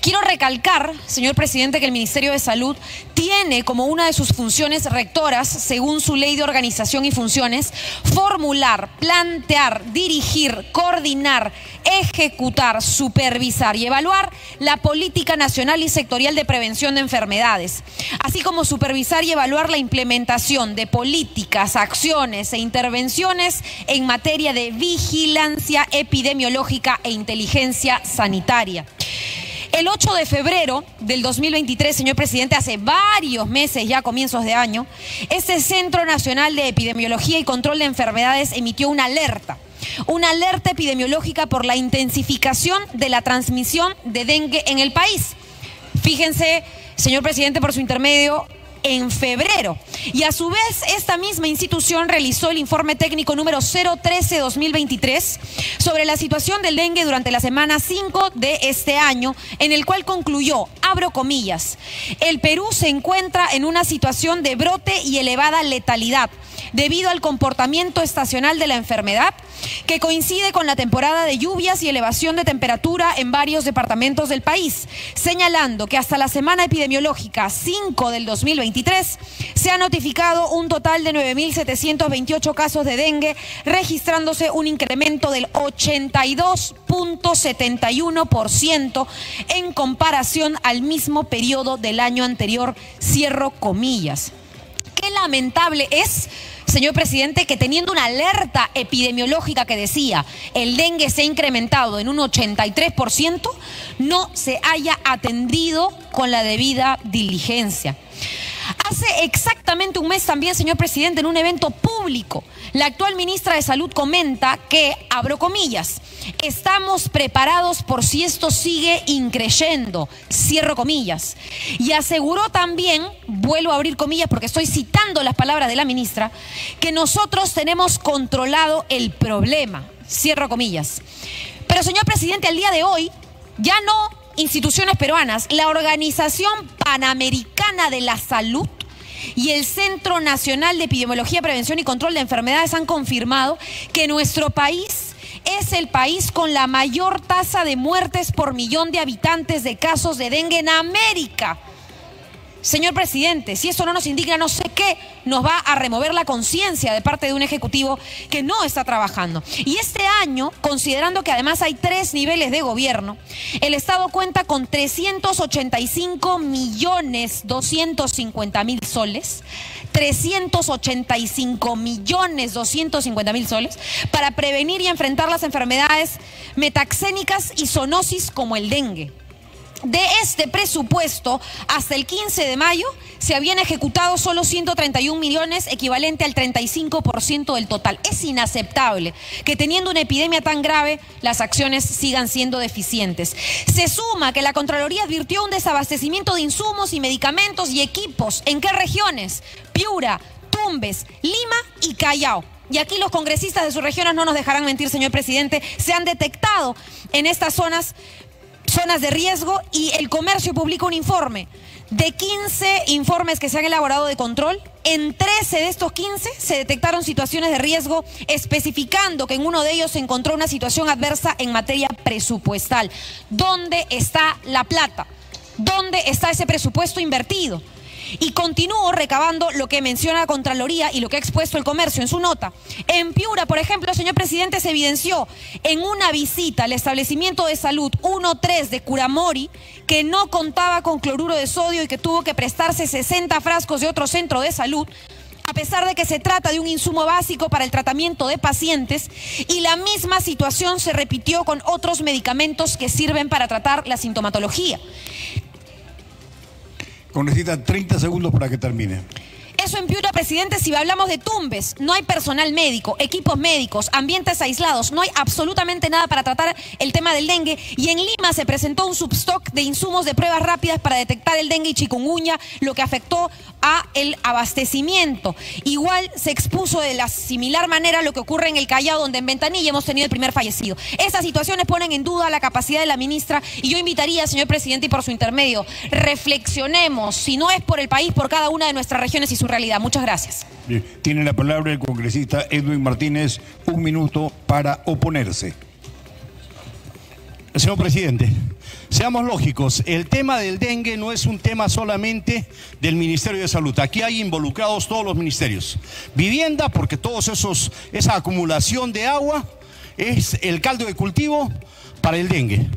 Quiero recalcar, señor presidente, que el Ministerio de Salud tiene como una de sus funciones rectoras, según su ley de organización y funciones, formular, plantear, dirigir, coordinar, ejecutar, supervisar y evaluar la política nacional y sectorial de prevención de enfermedades, así como supervisar y evaluar la implementación de políticas, acciones e intervenciones en materia de vigilancia epidemiológica e inteligencia sanitaria. El 8 de febrero del 2023, señor presidente, hace varios meses, ya comienzos de año, este Centro Nacional de Epidemiología y Control de Enfermedades emitió una alerta una alerta epidemiológica por la intensificación de la transmisión de dengue en el país. Fíjense, señor presidente, por su intermedio, en febrero. Y a su vez, esta misma institución realizó el informe técnico número 013-2023 sobre la situación del dengue durante la semana 5 de este año, en el cual concluyó, abro comillas, el Perú se encuentra en una situación de brote y elevada letalidad debido al comportamiento estacional de la enfermedad, que coincide con la temporada de lluvias y elevación de temperatura en varios departamentos del país, señalando que hasta la semana epidemiológica 5 del 2023 se ha notificado un total de 9.728 casos de dengue, registrándose un incremento del 82.71% en comparación al mismo periodo del año anterior, cierro comillas. Qué lamentable es señor presidente, que teniendo una alerta epidemiológica que decía el dengue se ha incrementado en un 83%, no se haya atendido con la debida diligencia. Hace exactamente un mes también, señor presidente, en un evento público, la actual ministra de Salud comenta que, abro comillas, estamos preparados por si esto sigue increyendo, cierro comillas. Y aseguró también, vuelvo a abrir comillas porque estoy citando las palabras de la ministra, que nosotros tenemos controlado el problema, cierro comillas. Pero, señor presidente, al día de hoy ya no instituciones peruanas, la Organización Panamericana de la Salud y el Centro Nacional de Epidemiología, Prevención y Control de Enfermedades han confirmado que nuestro país es el país con la mayor tasa de muertes por millón de habitantes de casos de dengue en América. Señor presidente, si eso no nos indigna, no sé qué nos va a remover la conciencia de parte de un ejecutivo que no está trabajando. Y este año, considerando que además hay tres niveles de gobierno, el Estado cuenta con 385 millones 250 mil soles, 385 millones 250 mil soles para prevenir y enfrentar las enfermedades metaxénicas y zoonosis como el dengue. De este presupuesto, hasta el 15 de mayo, se habían ejecutado solo 131 millones, equivalente al 35% del total. Es inaceptable que teniendo una epidemia tan grave, las acciones sigan siendo deficientes. Se suma que la Contraloría advirtió un desabastecimiento de insumos y medicamentos y equipos. ¿En qué regiones? Piura, Tumbes, Lima y Callao. Y aquí los congresistas de sus regiones no nos dejarán mentir, señor presidente, se han detectado en estas zonas zonas de riesgo y el comercio publica un informe. De 15 informes que se han elaborado de control, en 13 de estos 15 se detectaron situaciones de riesgo, especificando que en uno de ellos se encontró una situación adversa en materia presupuestal. ¿Dónde está la plata? ¿Dónde está ese presupuesto invertido? Y continúo recabando lo que menciona la Contraloría y lo que ha expuesto el comercio en su nota. En Piura, por ejemplo, señor presidente, se evidenció en una visita al establecimiento de salud 1-3 de Curamori que no contaba con cloruro de sodio y que tuvo que prestarse 60 frascos de otro centro de salud a pesar de que se trata de un insumo básico para el tratamiento de pacientes, y la misma situación se repitió con otros medicamentos que sirven para tratar la sintomatología. Necesita 30 segundos para que termine. Eso en Piura, presidente, si hablamos de tumbes, no hay personal médico, equipos médicos, ambientes aislados, no hay absolutamente nada para tratar el tema del dengue. Y en Lima se presentó un substock de insumos de pruebas rápidas para detectar el dengue y chikungunya, lo que afectó a el abastecimiento. Igual se expuso de la similar manera lo que ocurre en el Callao, donde en Ventanilla hemos tenido el primer fallecido. Esas situaciones ponen en duda la capacidad de la ministra y yo invitaría, señor presidente, y por su intermedio, reflexionemos, si no es por el país, por cada una de nuestras regiones y su realidad. Muchas gracias. Tiene la palabra el congresista Edwin Martínez, un minuto para oponerse. Señor presidente, seamos lógicos, el tema del dengue no es un tema solamente del Ministerio de Salud. Aquí hay involucrados todos los ministerios. Vivienda, porque todos esos esa acumulación de agua es el caldo de cultivo para el dengue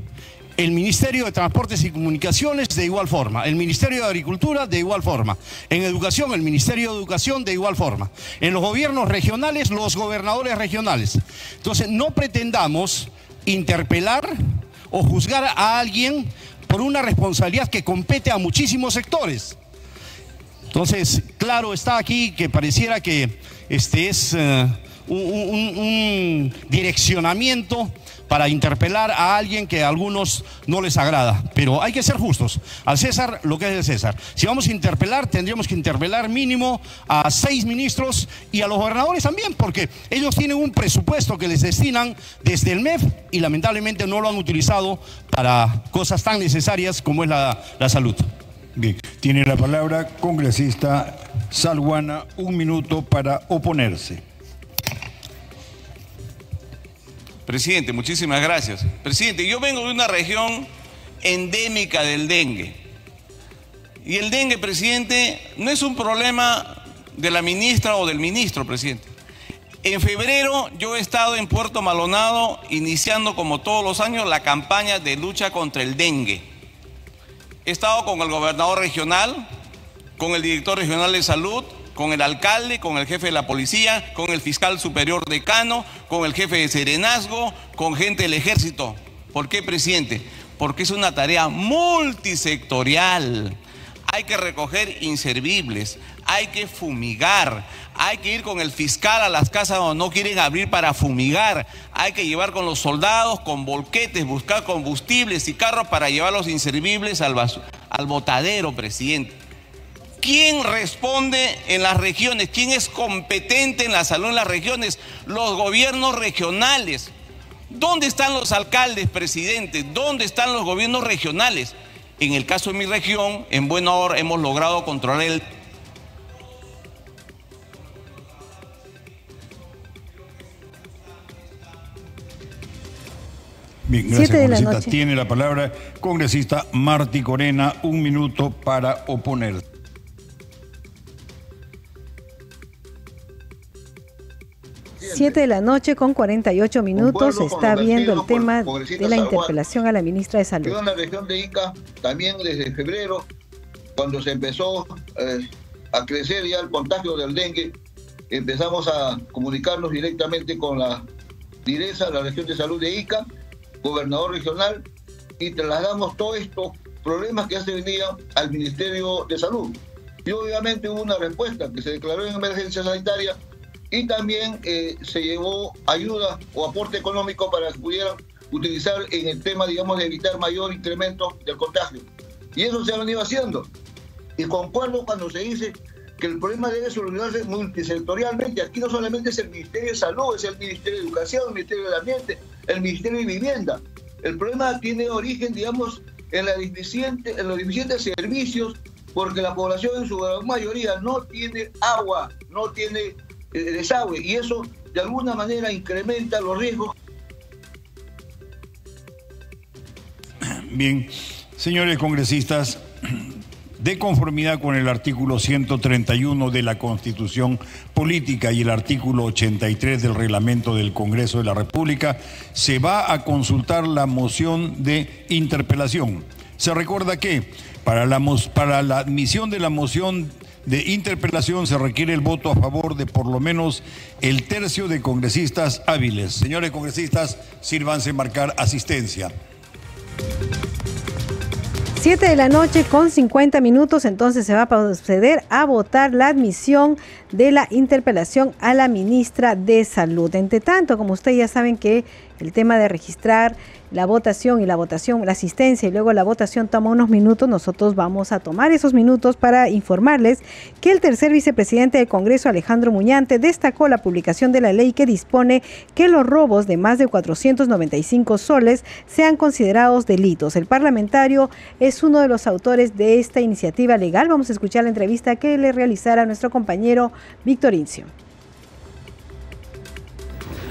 el Ministerio de Transportes y Comunicaciones de igual forma, el Ministerio de Agricultura de igual forma, en Educación el Ministerio de Educación de igual forma, en los gobiernos regionales los gobernadores regionales. Entonces no pretendamos interpelar o juzgar a alguien por una responsabilidad que compete a muchísimos sectores. Entonces, claro está aquí que pareciera que este es eh, un direccionamiento para interpelar a alguien que a algunos no les agrada. Pero hay que ser justos. Al César lo que es de César. Si vamos a interpelar, tendríamos que interpelar mínimo a seis ministros y a los gobernadores también, porque ellos tienen un presupuesto que les destinan desde el MEF y lamentablemente no lo han utilizado para cosas tan necesarias como es la, la salud. Tiene la palabra congresista Salguana, un minuto para oponerse. Presidente, muchísimas gracias. Presidente, yo vengo de una región endémica del dengue. Y el dengue, presidente, no es un problema de la ministra o del ministro, presidente. En febrero yo he estado en Puerto Malonado iniciando como todos los años la campaña de lucha contra el dengue. He estado con el gobernador regional, con el director regional de salud, con el alcalde, con el jefe de la policía, con el fiscal superior decano, con el jefe de serenazgo, con gente del ejército. ¿Por qué, presidente? Porque es una tarea multisectorial. Hay que recoger inservibles, hay que fumigar, hay que ir con el fiscal a las casas donde no quieren abrir para fumigar, hay que llevar con los soldados, con volquetes, buscar combustibles y carros para llevar los inservibles al, al botadero, presidente. ¿Quién responde en las regiones? ¿Quién es competente en la salud en las regiones? Los gobiernos regionales. ¿Dónde están los alcaldes, presidentes? ¿Dónde están los gobiernos regionales? En el caso de mi región, en buena hora hemos logrado controlar el... Bien, gracias, Siete congresista. La Tiene la palabra congresista Marti Corena, un minuto para oponerse. 7 de la noche con 48 minutos se está viendo el tema de la interpelación a la ministra de Salud. Yo en la región de Ica, también desde febrero, cuando se empezó eh, a crecer ya el contagio del dengue, empezamos a comunicarnos directamente con la dirección la región de salud de Ica, gobernador regional, y trasladamos todos estos problemas que hace venían al Ministerio de Salud. Y obviamente hubo una respuesta que se declaró en emergencia sanitaria y también eh, se llevó ayuda o aporte económico para que pudieran utilizar en el tema, digamos, de evitar mayor incremento del contagio. Y eso se ha venido haciendo. Y concuerdo cuando se dice que el problema debe solucionarse multisectorialmente. Aquí no solamente es el Ministerio de Salud, es el Ministerio de Educación, el Ministerio del Ambiente, el Ministerio de Vivienda. El problema tiene origen, digamos, en, los deficientes servicios, porque la población en su mayoría no tiene agua, no tiene desagüe, y eso de alguna manera incrementa los riesgos. Bien, señores congresistas, de conformidad con el artículo 131 de la Constitución Política y el artículo 83 del reglamento del Congreso de la República, se va a consultar la moción de interpelación. Se recuerda que para la, para la admisión de la moción de interpelación se requiere el voto a favor de por lo menos el tercio de congresistas hábiles. Señores congresistas, sírvanse marcar asistencia. 7 de la noche con 50 minutos, entonces se va a proceder a votar la admisión de la interpelación a la ministra de Salud. Entre tanto, como ustedes ya saben que el tema de registrar la votación y la votación, la asistencia y luego la votación toma unos minutos, nosotros vamos a tomar esos minutos para informarles que el tercer vicepresidente del Congreso, Alejandro Muñante, destacó la publicación de la ley que dispone que los robos de más de 495 soles sean considerados delitos. El parlamentario es uno de los autores de esta iniciativa legal. Vamos a escuchar la entrevista que le realizara nuestro compañero Víctor Incio.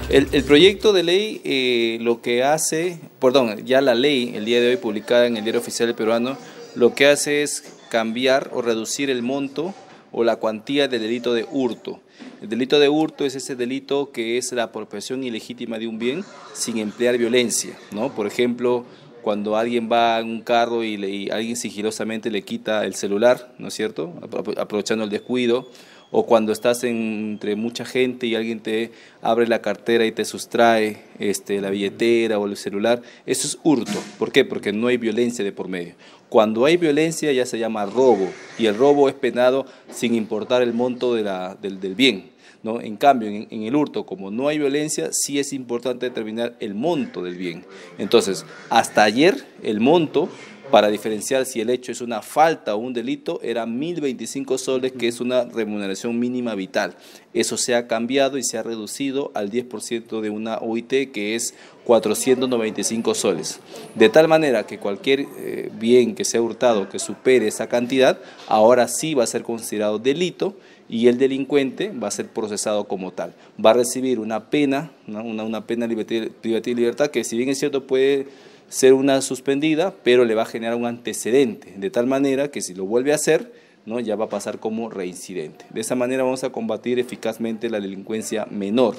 El, proyecto de ley eh, lo que hace, perdón, ya la ley, el día de hoy publicada en el Diario Oficial Peruano, lo que hace es cambiar o reducir el monto o la cuantía del delito de hurto. El delito de hurto es ese delito que es la apropiación ilegítima de un bien sin emplear violencia, ¿no? Por ejemplo, cuando alguien va en un carro y, y alguien sigilosamente le quita el celular, ¿no es cierto? Aprovechando el descuido o cuando estás entre mucha gente y alguien te abre la cartera y te sustrae este, la billetera o el celular, eso es hurto. ¿Por qué? Porque no hay violencia de por medio. Cuando hay violencia ya se llama robo y el robo es penado sin importar el monto de la, del, bien. ¿no? En cambio, en, en, el hurto, como no hay violencia, sí es importante determinar el monto del bien. Entonces, hasta ayer el monto para diferenciar si el hecho es una falta o un delito, era 1.025 soles, que es una remuneración mínima vital. Eso se ha cambiado y se ha reducido al 10% de una OIT, que es 495 soles. De tal manera que cualquier eh, bien que sea hurtado que supere esa cantidad, ahora sí va a ser considerado delito y el delincuente va a ser procesado como tal. Va a recibir una pena, una, pena de libertad, que si bien es cierto puede ser una suspendida, pero le va a generar un antecedente, de tal manera que si lo vuelve a hacer, ¿no? ya va a pasar como reincidente. De esa manera vamos a combatir eficazmente la delincuencia menor,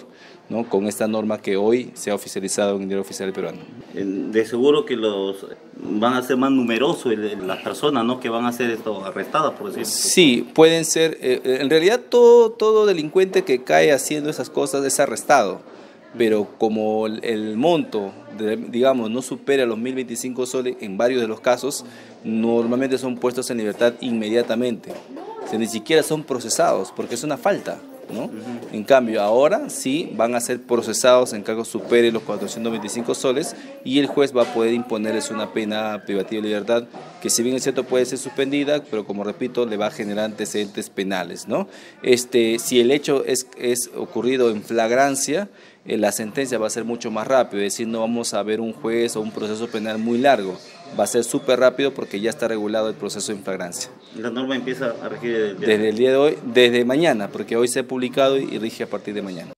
¿no? con esta norma que hoy se ha oficializado en el diario oficial peruano. De seguro que los van a ser más numerosos las personas ¿no? que van a ser esto, arrestadas, por decirlo. Sí, pueden ser, eh, en realidad todo, todo delincuente que cae haciendo esas cosas es arrestado pero como el, monto, digamos, no supera los 1.025 soles en varios de los casos, normalmente son puestos en libertad inmediatamente. O ni siquiera son procesados, porque es una falta. ¿no? En cambio, ahora sí van a ser procesados en caso supere los 425 soles y el juez va a poder imponerles una pena privativa de libertad que si bien es cierto puede ser suspendida, pero como repito, le va a generar antecedentes penales. ¿no? Este, si el hecho es, es ocurrido en flagrancia, eh, la sentencia va a ser mucho más rápido, es decir, no vamos a ver un juez o un proceso penal muy largo, va a ser súper rápido porque ya está regulado el proceso en flagrancia. ¿La norma empieza a regir desde el día de hoy? Desde mañana, porque hoy se ha publicado y rige a partir de mañana.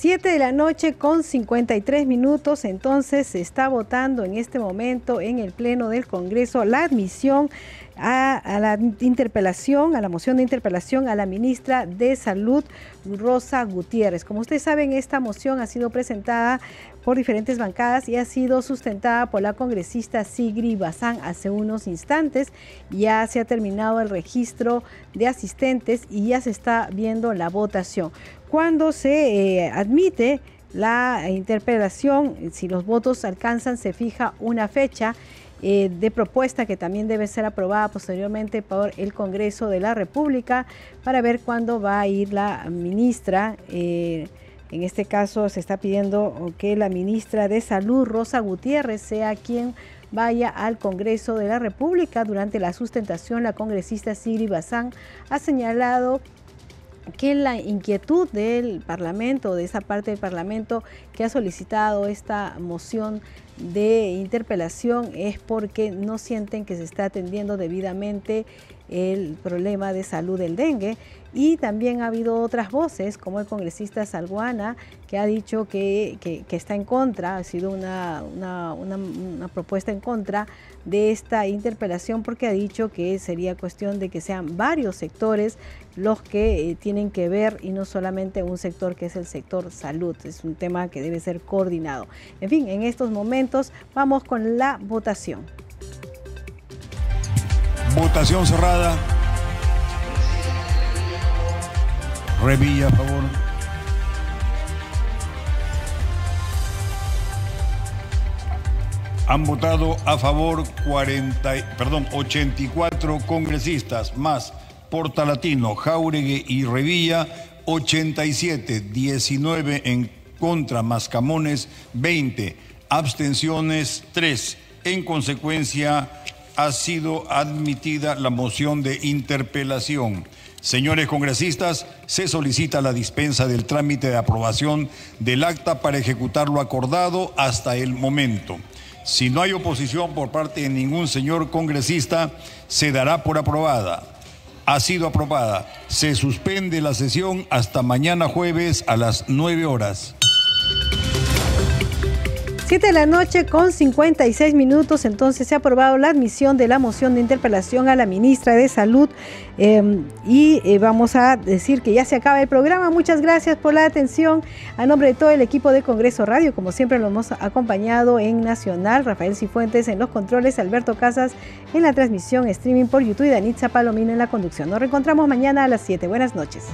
7 de la noche con 53 minutos, entonces se está votando en este momento en el Pleno del Congreso la admisión a, la interpelación, a la moción de interpelación a la ministra de Salud, Rosa Gutiérrez. Como ustedes saben, esta moción ha sido presentada por diferentes bancadas y ha sido sustentada por la congresista Sigri Bazán hace unos instantes. Ya se ha terminado el registro de asistentes y ya se está viendo la votación. Cuando se eh, admite la interpelación. Si los votos alcanzan, se fija una fecha eh, de propuesta que también debe ser aprobada posteriormente por el Congreso de la República para ver cuándo va a ir la ministra. Eh, en este caso se está pidiendo que la ministra de Salud, Rosa Gutiérrez, sea quien vaya al Congreso de la República. Durante la sustentación, la congresista Sigri Bazán ha señalado que la inquietud del Parlamento, de esa parte del Parlamento que ha solicitado esta moción de interpelación es porque no sienten que se está atendiendo debidamente el problema de salud del dengue y también ha habido otras voces como el congresista Salguana que ha dicho que, está en contra, ha sido una, una propuesta en contra de esta interpelación porque ha dicho que sería cuestión de que sean varios sectores los que eh, tienen que ver y no solamente un sector que es el sector salud. Es un tema que debe ser coordinado. En fin, en estos momentos vamos con la votación. Votación cerrada. Revilla, a favor. Han votado a favor 40, perdón, 84 congresistas más Portalatino, Jauregue y Revilla, 87, 19 en contra, Mascamones, 20, abstenciones 3. En consecuencia, ha sido admitida la moción de interpelación. Señores congresistas, se solicita la dispensa del trámite de aprobación del acta para ejecutar lo acordado hasta el momento. Si no hay oposición por parte de ningún señor congresista, se dará por aprobada. Ha sido aprobada. Se suspende la sesión hasta mañana jueves a las 9 horas. 7 de la noche con 56 minutos, entonces se ha aprobado la admisión de la moción de interpelación a la ministra de Salud em, y eh, vamos a decir que ya se acaba el programa. Muchas gracias por la atención. A nombre de todo el equipo de Congreso Radio, como siempre lo hemos acompañado en Nacional, Rafael Cifuentes en los controles, Alberto Casas en la transmisión streaming por YouTube y Danitza Palomino en la conducción. Nos reencontramos mañana a las 7. Buenas noches.